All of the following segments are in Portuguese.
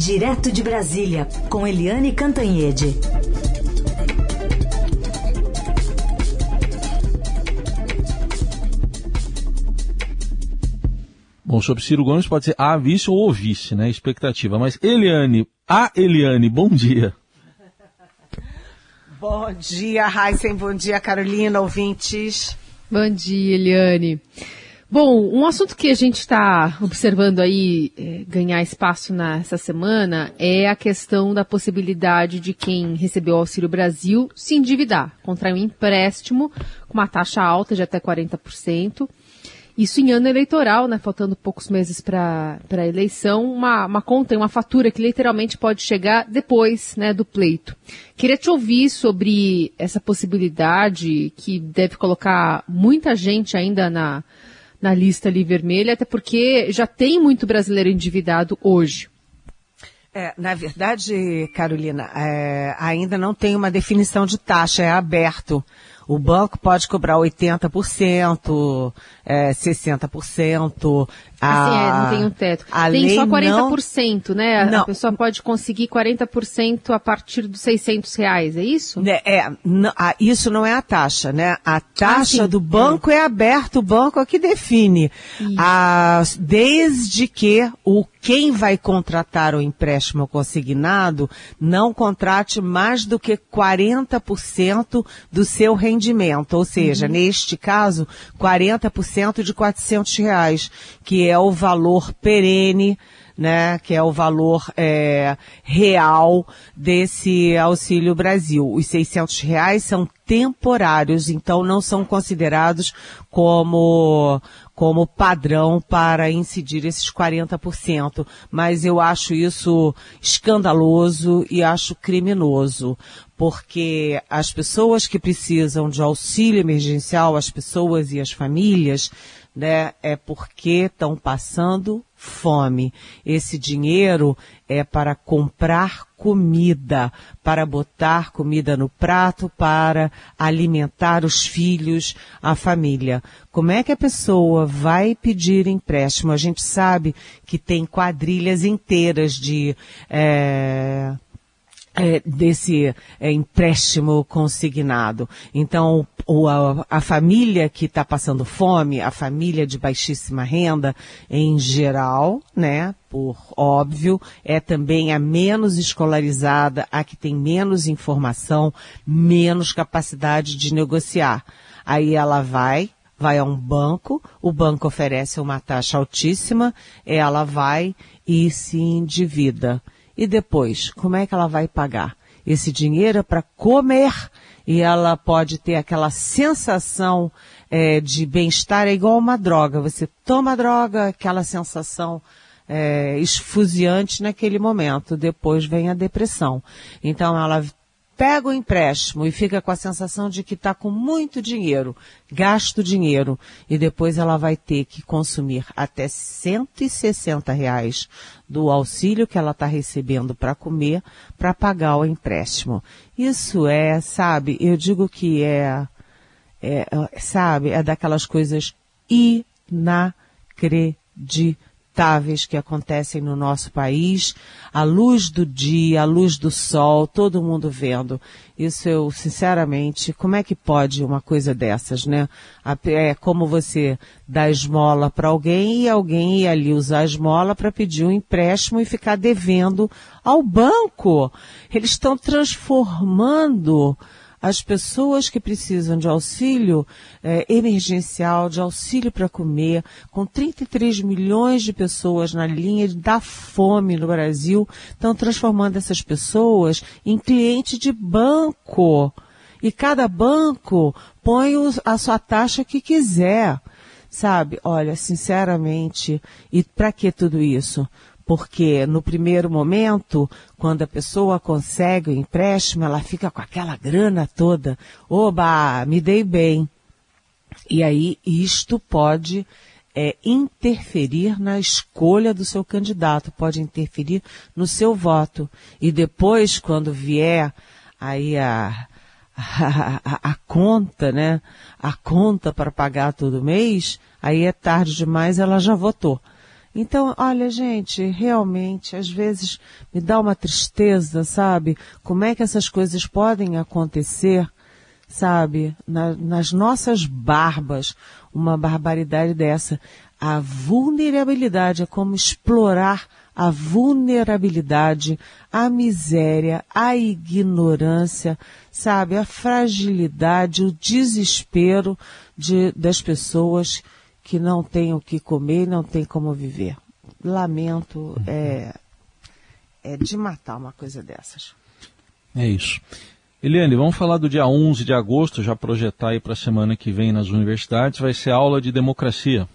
Direto de Brasília, com Eliane Cantanhede. Bom, sobre Ciro Gomes pode ser a vice ou o vice, né? Expectativa. Mas Eliane, a Eliane, bom dia. Bom dia, Heisen. Bom dia, Carolina, ouvintes. Bom dia, Eliane. Bom, um assunto que a gente está observando aí é, ganhar espaço nessa semana é a questão da possibilidade de quem recebeu o Auxílio Brasil se endividar, contrair um empréstimo com uma taxa alta de até 40%. Isso em ano eleitoral, né, faltando poucos meses para a eleição, uma, uma conta uma fatura que literalmente pode chegar depois né, do pleito. Queria te ouvir sobre essa possibilidade que deve colocar muita gente ainda na, na lista ali vermelha, até porque já tem muito brasileiro endividado hoje. É, na verdade, Carolina, é, ainda não tem uma definição de taxa, é aberto. O banco pode cobrar 80%, é, 60%. Assim, é, não tem um teto. tem só 40%, não, né? Não, a pessoa pode conseguir 40% a partir dos 600 reais, é isso? Né, é, não, a, isso não é a taxa, né? A taxa ah, do banco é. é aberta, o banco é que define. A, desde que o quem vai contratar o empréstimo consignado não contrate mais do que 40% do seu rendimento, ou seja, uhum. neste caso, 40% de 400 reais, que é o valor perene né, que é o valor é, real desse Auxílio Brasil. Os 600 reais são temporários, então não são considerados como como padrão para incidir esses 40%. Mas eu acho isso escandaloso e acho criminoso, porque as pessoas que precisam de auxílio emergencial, as pessoas e as famílias, né, é porque estão passando fome. Esse dinheiro é para comprar comida, para botar comida no prato, para alimentar os filhos, a família. Como é que a pessoa vai pedir empréstimo? A gente sabe que tem quadrilhas inteiras de é, é, desse é, empréstimo consignado. Então, a, a, família que está passando fome, a família de baixíssima renda, em geral, né, por óbvio, é também a menos escolarizada, a que tem menos informação, menos capacidade de negociar. Aí ela vai, vai a um banco, o banco oferece uma taxa altíssima, ela vai e se endivida. E depois, como é que ela vai pagar? Esse dinheiro é para comer e ela pode ter aquela sensação é, de bem-estar, é igual uma droga. Você toma a droga, aquela sensação é, esfuziante naquele momento. Depois vem a depressão. Então ela pega o empréstimo e fica com a sensação de que está com muito dinheiro, gasto dinheiro, e depois ela vai ter que consumir até 160 reais do auxílio que ela está recebendo para comer para pagar o empréstimo. Isso é, sabe, eu digo que é, é sabe, é daquelas coisas inacreditáveis lamentáveis que acontecem no nosso país, à luz do dia, à luz do sol, todo mundo vendo. Isso eu, sinceramente, como é que pode uma coisa dessas, né? É como você dá esmola para alguém e alguém ir ali usar a esmola para pedir um empréstimo e ficar devendo ao banco. Eles estão transformando as pessoas que precisam de auxílio é, emergencial, de auxílio para comer, com 33 milhões de pessoas na linha da fome no Brasil, estão transformando essas pessoas em cliente de banco. E cada banco põe a sua taxa que quiser. Sabe? Olha, sinceramente, e para que tudo isso? Porque no primeiro momento, quando a pessoa consegue o empréstimo, ela fica com aquela grana toda. Oba, me dei bem. E aí isto pode é, interferir na escolha do seu candidato, pode interferir no seu voto. E depois, quando vier aí a, a, a, a conta, né? A conta para pagar todo mês, aí é tarde demais, ela já votou Então, olha, gente, realmente, às vezes me dá uma tristeza, sabe? Como é que essas coisas podem acontecer, sabe? Na, nas nossas barbas, uma barbaridade dessa. A vulnerabilidade é como explorar a vulnerabilidade, a miséria, a ignorância, sabe, a fragilidade, o desespero de, das pessoas que não têm o que comer e não têm como viver. Lamento, é, é de matar uma coisa dessas. É isso. Eliane, vamos falar do dia 11 de agosto, já projetar aí para a semana que vem nas universidades, vai ser aula de democracia.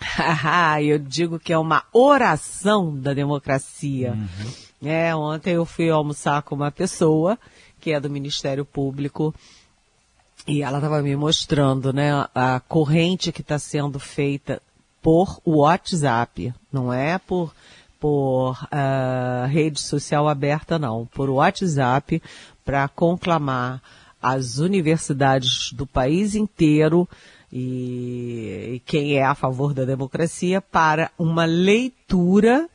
eu digo que é uma oração da democracia. Uhum. É, ontem eu fui almoçar com uma pessoa que é do Ministério Público e ela estava me mostrando, né, a corrente que está sendo feita por WhatsApp, não é por por uh, rede social aberta, não, por WhatsApp, para conclamar as universidades do país inteiro e, e, quem é a favor da democracia para uma leitura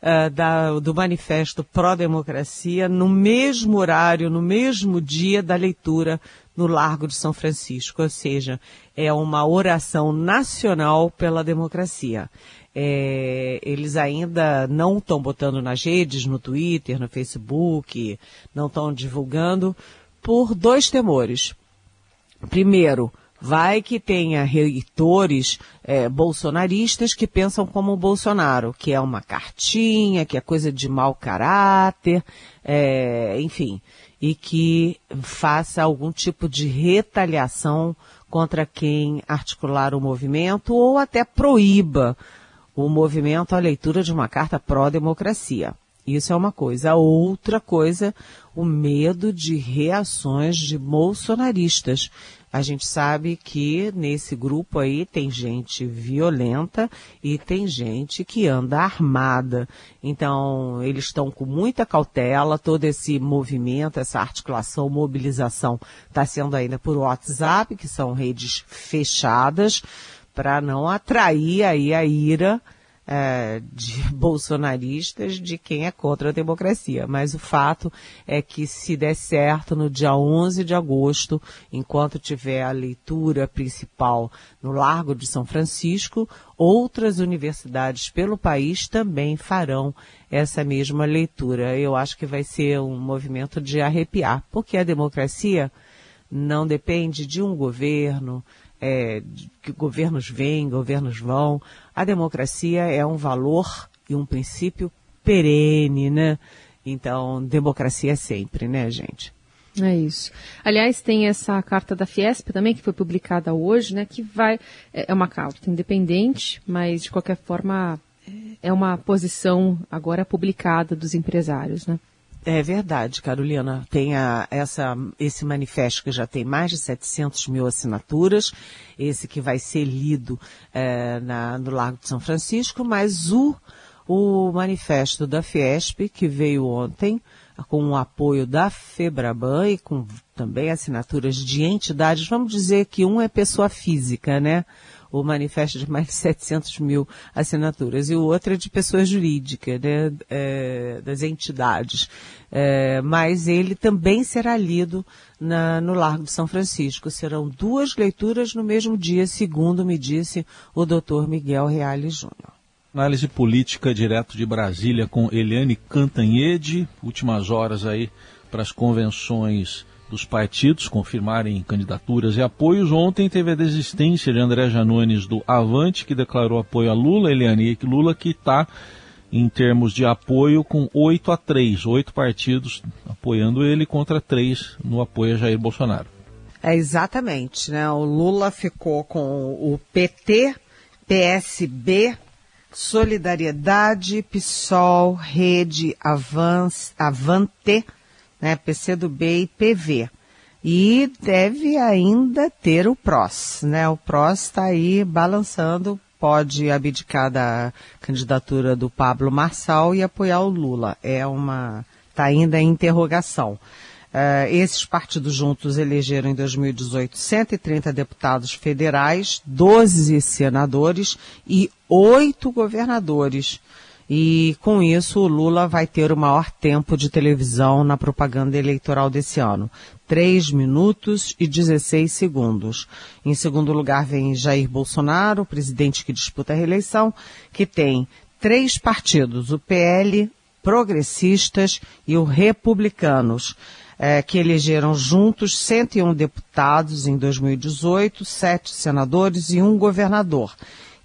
uh, da, do manifesto pró-democracia no mesmo horário, no mesmo dia da leitura no Largo de São Francisco, ou seja, é uma oração nacional pela democracia. É, eles ainda não estão botando nas redes, no Twitter, no Facebook, não estão divulgando, por dois temores. Primeiro, vai que tenha reitores é, bolsonaristas que pensam como o Bolsonaro, que é uma cartinha, que é coisa de mau caráter, é, enfim e que faça algum tipo de retaliação contra quem articular o movimento ou até proíba o movimento à leitura de uma carta pró-democracia. Isso é uma coisa. A outra coisa, o medo de reações de bolsonaristas a gente sabe que nesse grupo aí tem gente violenta e tem gente que anda armada. Então, eles estão com muita cautela, todo esse movimento, essa articulação, mobilização está sendo ainda por WhatsApp, que são redes fechadas, para não atrair aí a ira é, de bolsonaristas de quem é contra a democracia. Mas o fato é que se der certo no dia 11 de agosto, enquanto tiver a leitura principal no Largo de São Francisco, outras universidades pelo país também farão essa mesma leitura. Eu acho que vai ser um movimento de arrepiar, porque a democracia não depende de um governo, é, que governos vêm, governos vão. A democracia é um valor e um princípio perene, né? Então, democracia é sempre, né, gente? É isso. Aliás, tem essa carta da Fiesp também, que foi publicada hoje, né, que vai, é, é uma carta independente, mas de qualquer forma é, é uma posição agora publicada dos empresários, né? É verdade, Carolina. Tem a, essa, esse manifesto que já tem mais de 700 mil assinaturas, esse que vai ser lido é, na, no Largo de São Francisco, mas o, o manifesto da Fiesp, que veio ontem, com o apoio da FEBRABAN e com também assinaturas de entidades, vamos dizer que um é pessoa física, né? O manifesto de mais de 700 mil assinaturas, e o outro é de pessoas jurídicas, né, é, das entidades. É, mas ele também será lido na, no Largo de São Francisco. Serão duas leituras no mesmo dia, segundo me disse o doutor Miguel Reale Júnior. Análise política direto de Brasília com Eliane Cantanhede. Últimas horas aí para as convenções dos partidos confirmarem candidaturas e apoios. Ontem teve a desistência de André Janones do Avante, que declarou apoio a Lula, Eliane, Lula que está em termos de apoio com 8 a 3, oito partidos apoiando ele contra três no apoio a Jair Bolsonaro. É exatamente, né? O Lula ficou com o PT, PSB, Solidariedade, PSOL, Rede, Avance, Avante, né, PCdoB e PV. E deve ainda ter o PROS, né? O PROS está aí balançando, pode abdicar da candidatura do Pablo Marçal e apoiar o Lula. É uma, está ainda em interrogação. Uh, esses partidos juntos elegeram em 2018 130 deputados federais, 12 senadores e oito governadores. E com isso, o Lula vai ter o maior tempo de televisão na propaganda eleitoral desse ano. 3 minutos e 16 segundos. Em segundo lugar vem Jair Bolsonaro, presidente que disputa a reeleição, que tem três partidos, o PL, Progressistas e o Republicanos é, que elegeram juntos 101 deputados em 2018, sete senadores e um governador.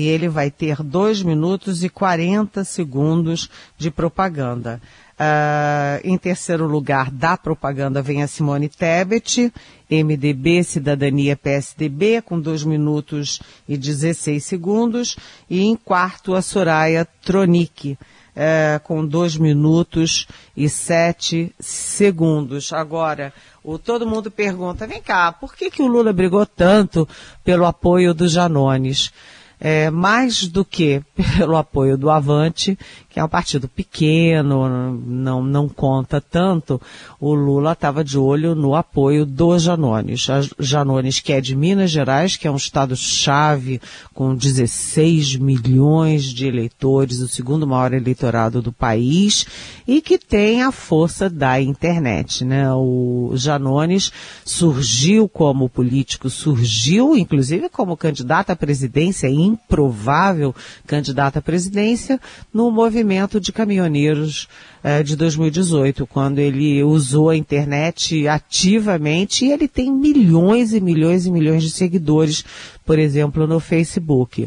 E ele vai ter 2 minutos e 40 segundos de propaganda. Uh, em terceiro lugar da propaganda vem a Simone Tebet, MDB, Cidadania, PSDB, com 2 minutos e 16 segundos. E em quarto, a Soraya Tronic, é, com 2 minutos e 7 segundos. Agora, o, todo mundo pergunta, vem cá, por que, que o Lula brigou tanto pelo apoio dos Janones? É, mais do que pelo apoio do Avante, que é um partido pequeno, não, não conta tanto, o Lula estava de olho no apoio dos Janones. Janones, que é de Minas Gerais, que é um estado-chave com 16 milhões de eleitores, o segundo maior eleitorado do país, e que tem a força da internet. Né? O Janones surgiu como político, surgiu inclusive como candidato à presidência, improvável candidato à presidência, no movimento movimento de caminhoneiros eh, de 2018, quando ele usou a internet ativamente e ele tem milhões e milhões e milhões de seguidores, por exemplo, no Facebook.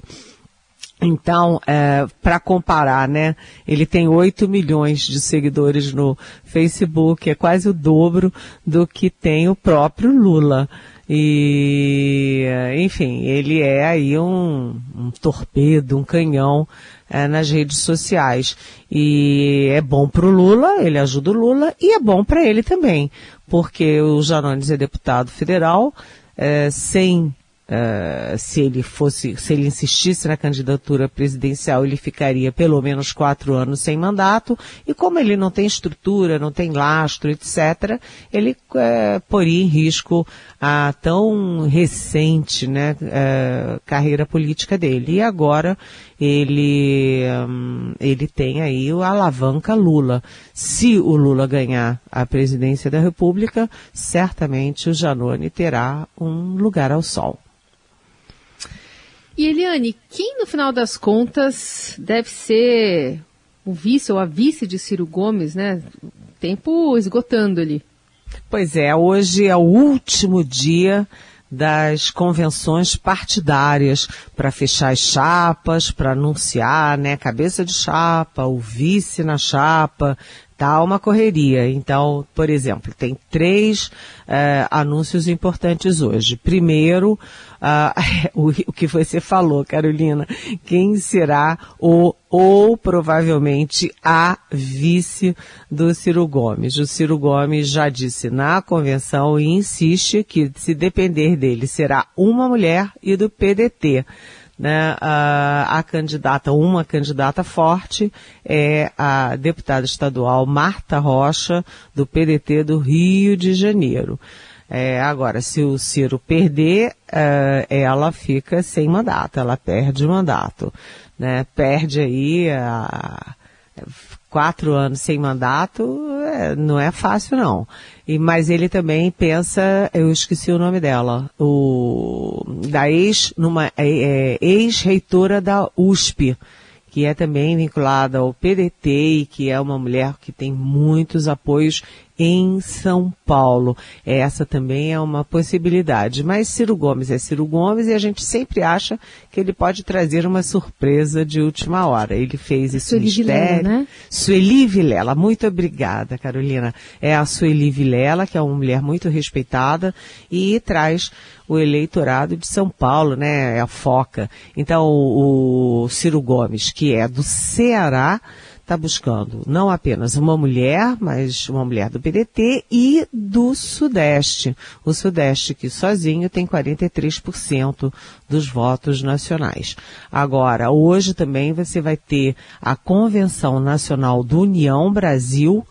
Então, é, para comparar, né? Ele tem 8 milhões de seguidores no Facebook, é quase o dobro do que tem o próprio Lula. E, enfim, ele é aí um, um torpedo, um canhão é, nas redes sociais. E é bom para o Lula, ele ajuda o Lula, e é bom para ele também, porque o Janones é deputado federal, é, sem Uh, se ele fosse, se ele insistisse na candidatura presidencial, ele ficaria pelo menos quatro anos sem mandato, e como ele não tem estrutura, não tem lastro, etc., ele uh, poria em risco a tão recente né, uh, carreira política dele. E agora ele, um, ele tem aí o alavanca Lula. Se o Lula ganhar a presidência da República, certamente o Janone terá um lugar ao sol. E Eliane, quem no final das contas deve ser o vice ou a vice de Ciro Gomes, né? Tempo esgotando ali. Pois é, hoje é o último dia das convenções partidárias para fechar as chapas, para anunciar, né, cabeça de chapa, o vice na chapa, tá uma correria. Então, por exemplo, tem três uh, anúncios importantes hoje. Primeiro, uh, o, o, que você falou, Carolina, quem será o ou provavelmente a vice do Ciro Gomes. O Ciro Gomes já disse na convenção e insiste que se depender dele será uma mulher e do PDT né, a, a, candidata, uma candidata forte é a deputada estadual Marta Rocha, do PDT do Rio de Janeiro. É, agora, se o Ciro perder, uh, ela fica sem mandato, ela perde o mandato. Né? Perde aí a, quatro anos sem mandato, é, não é fácil não. E, mas ele também pensa, eu esqueci o nome dela, o, da ex, numa, é, é, ex-reitora da USP, que é também vinculada ao PDT e que é uma mulher que tem muitos apoios em São Paulo. Essa também é uma possibilidade. Mas Ciro Gomes é Ciro Gomes e a gente sempre acha que ele pode trazer uma surpresa de última hora. Ele fez esse Sueli mistério. Vilela, né? Sueli Vilela, muito obrigada, Carolina. É a Sueli Vilela, que é uma mulher muito respeitada e traz o eleitorado de São Paulo, né? É a foca. Então, o, o Ciro Gomes, que é do Ceará, está buscando não apenas uma mulher, mas uma mulher do PDT e do Sudeste. O Sudeste que sozinho tem 43% dos votos nacionais. Agora, hoje também você vai ter a Convenção Nacional do União Brasil,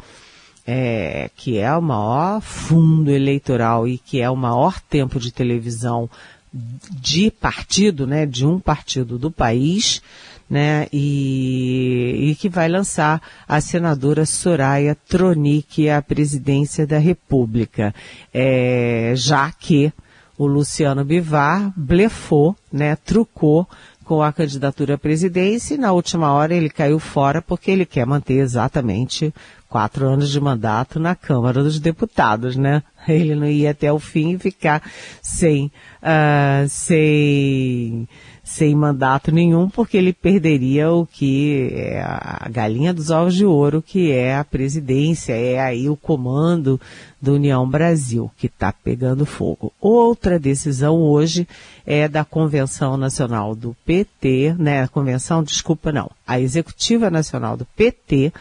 é, que é o maior fundo eleitoral e que é o maior tempo de televisão de partido, né, de um partido do país, né, e, e que vai lançar a senadora Soraya Tronic à presidência da República, é, já que o Luciano Bivar blefou, né, trucou com a candidatura à presidência e na última hora ele caiu fora porque ele quer manter exatamente quatro anos de mandato na Câmara dos Deputados, né? Ele não ia até o fim e ficar sem, uh, sem, sem mandato nenhum, porque ele perderia o que é a galinha dos ovos de ouro, que é a presidência, é aí o comando do União Brasil, que está pegando fogo. Outra decisão hoje é da Convenção Nacional do PT, né? Convenção, desculpa, não, a Executiva Nacional do PT,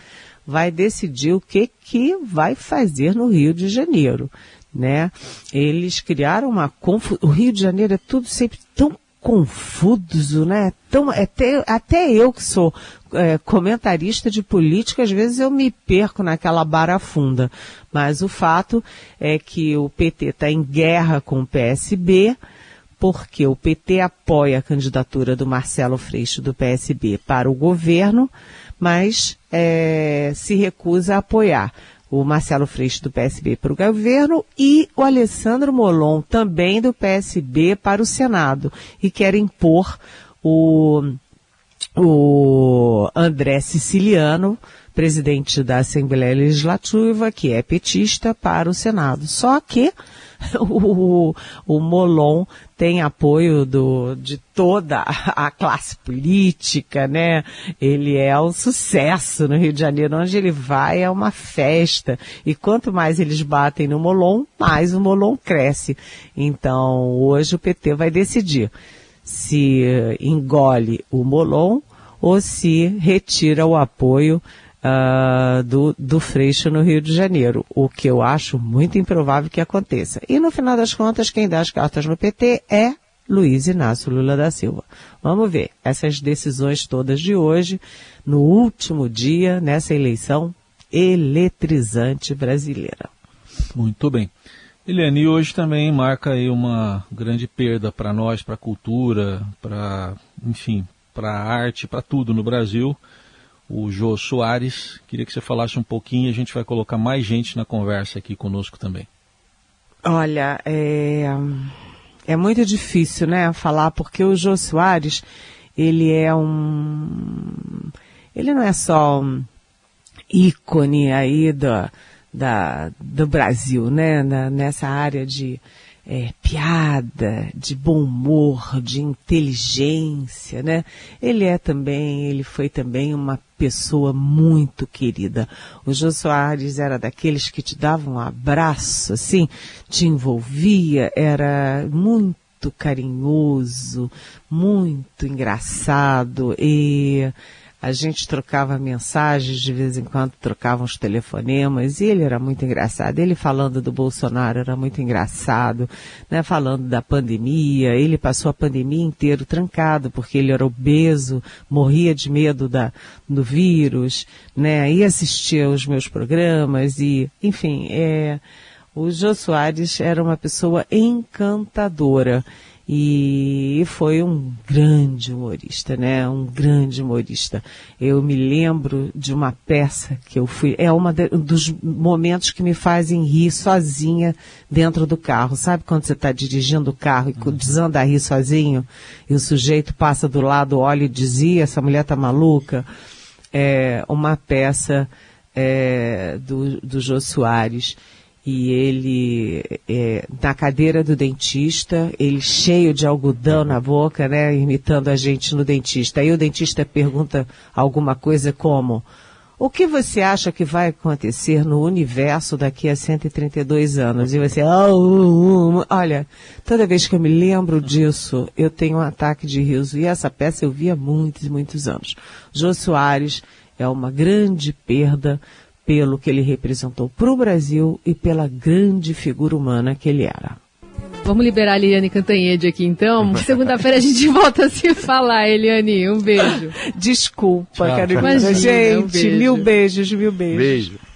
vai decidir o que, que vai fazer no Rio de Janeiro. Né? Eles criaram uma confusão. O Rio de Janeiro é tudo sempre tão confuso, né? Tão, até, até eu que sou é, comentarista de política, às vezes eu me perco naquela barafunda. Mas o fato é que o PT está em guerra com o PSB, porque o PT apoia a candidatura do Marcelo Freixo do PSB para o governo, mas é, se recusa a apoiar o Marcelo Freixo do PSB para o governo e o Alessandro Molon também do PSB para o Senado e quer impor o, o André Siciliano, presidente da Assembleia Legislativa, que é petista, para o Senado. Só que o, o Molon tem apoio do, de toda a classe política, né? Ele é um sucesso no Rio de Janeiro. Onde ele vai é uma festa. E quanto mais eles batem no Molon, mais o Molon cresce. Então, hoje o PT vai decidir se engole o Molon ou se retira o apoio uh, do, do Freixo no Rio de Janeiro, o que eu acho muito improvável que aconteça. E no final das contas, quem dá as cartas no PT é Luiz Inácio Lula da Silva. Vamos ver essas decisões todas de hoje, no último dia, nessa eleição eletrizante brasileira. Muito bem. Eliane, hoje também marca aí uma grande perda para nós, para a cultura, para, enfim, para a arte, para tudo no Brasil o Jô Soares. Queria que você falasse um pouquinho, a gente vai colocar mais gente na conversa aqui conosco também. Olha, é, é muito difícil, né, falar, porque o Jô Soares, ele é um... Ele não é só um ícone aí do, da, do Brasil, né, na, nessa área de é, piada, de bom humor, de inteligência, né? Ele é também, ele foi também uma pessoa muito querida. O Jô Soares era daqueles que te davam um abraço, assim, te envolvia, era muito carinhoso, muito engraçado e a gente trocava mensagens, de vez em quando trocava uns telefonemas, e ele era muito engraçado. Ele falando do Bolsonaro era muito engraçado, né? Falando da pandemia, ele passou a pandemia inteira trancado, porque ele era obeso, morria de medo da, do vírus, né? E assistia aos meus programas, e, enfim, é, o Jô Soares era uma pessoa encantadora e foi um grande humorista, né? Um grande humorista. Eu me lembro de uma peça que eu fui, é um dos momentos que me fazem rir sozinha dentro do carro. Sabe quando você está dirigindo o carro e uhum. desanda a rir sozinho e o sujeito passa do lado, olha e dizia, essa mulher tá maluca? É uma peça é, do, do Jô Soares e ele é, na cadeira do dentista, ele cheio de algodão na boca, né, imitando a gente no dentista. Aí o dentista pergunta alguma coisa como: o que você acha que vai acontecer no universo daqui a 132 anos? E você, oh, olha, toda vez que eu me lembro disso, eu tenho um ataque de riso. E essa peça eu vi há muitos, muitos anos. Jô Soares é uma grande perda pelo que ele representou para o Brasil e pela grande figura humana que ele era. Vamos liberar a Eliane Cantanhede aqui então. Segunda-feira a gente volta a se falar, Eliane. Um beijo. Desculpa, tchau, Gente, um beijo. mil beijos, mil beijos. Beijo.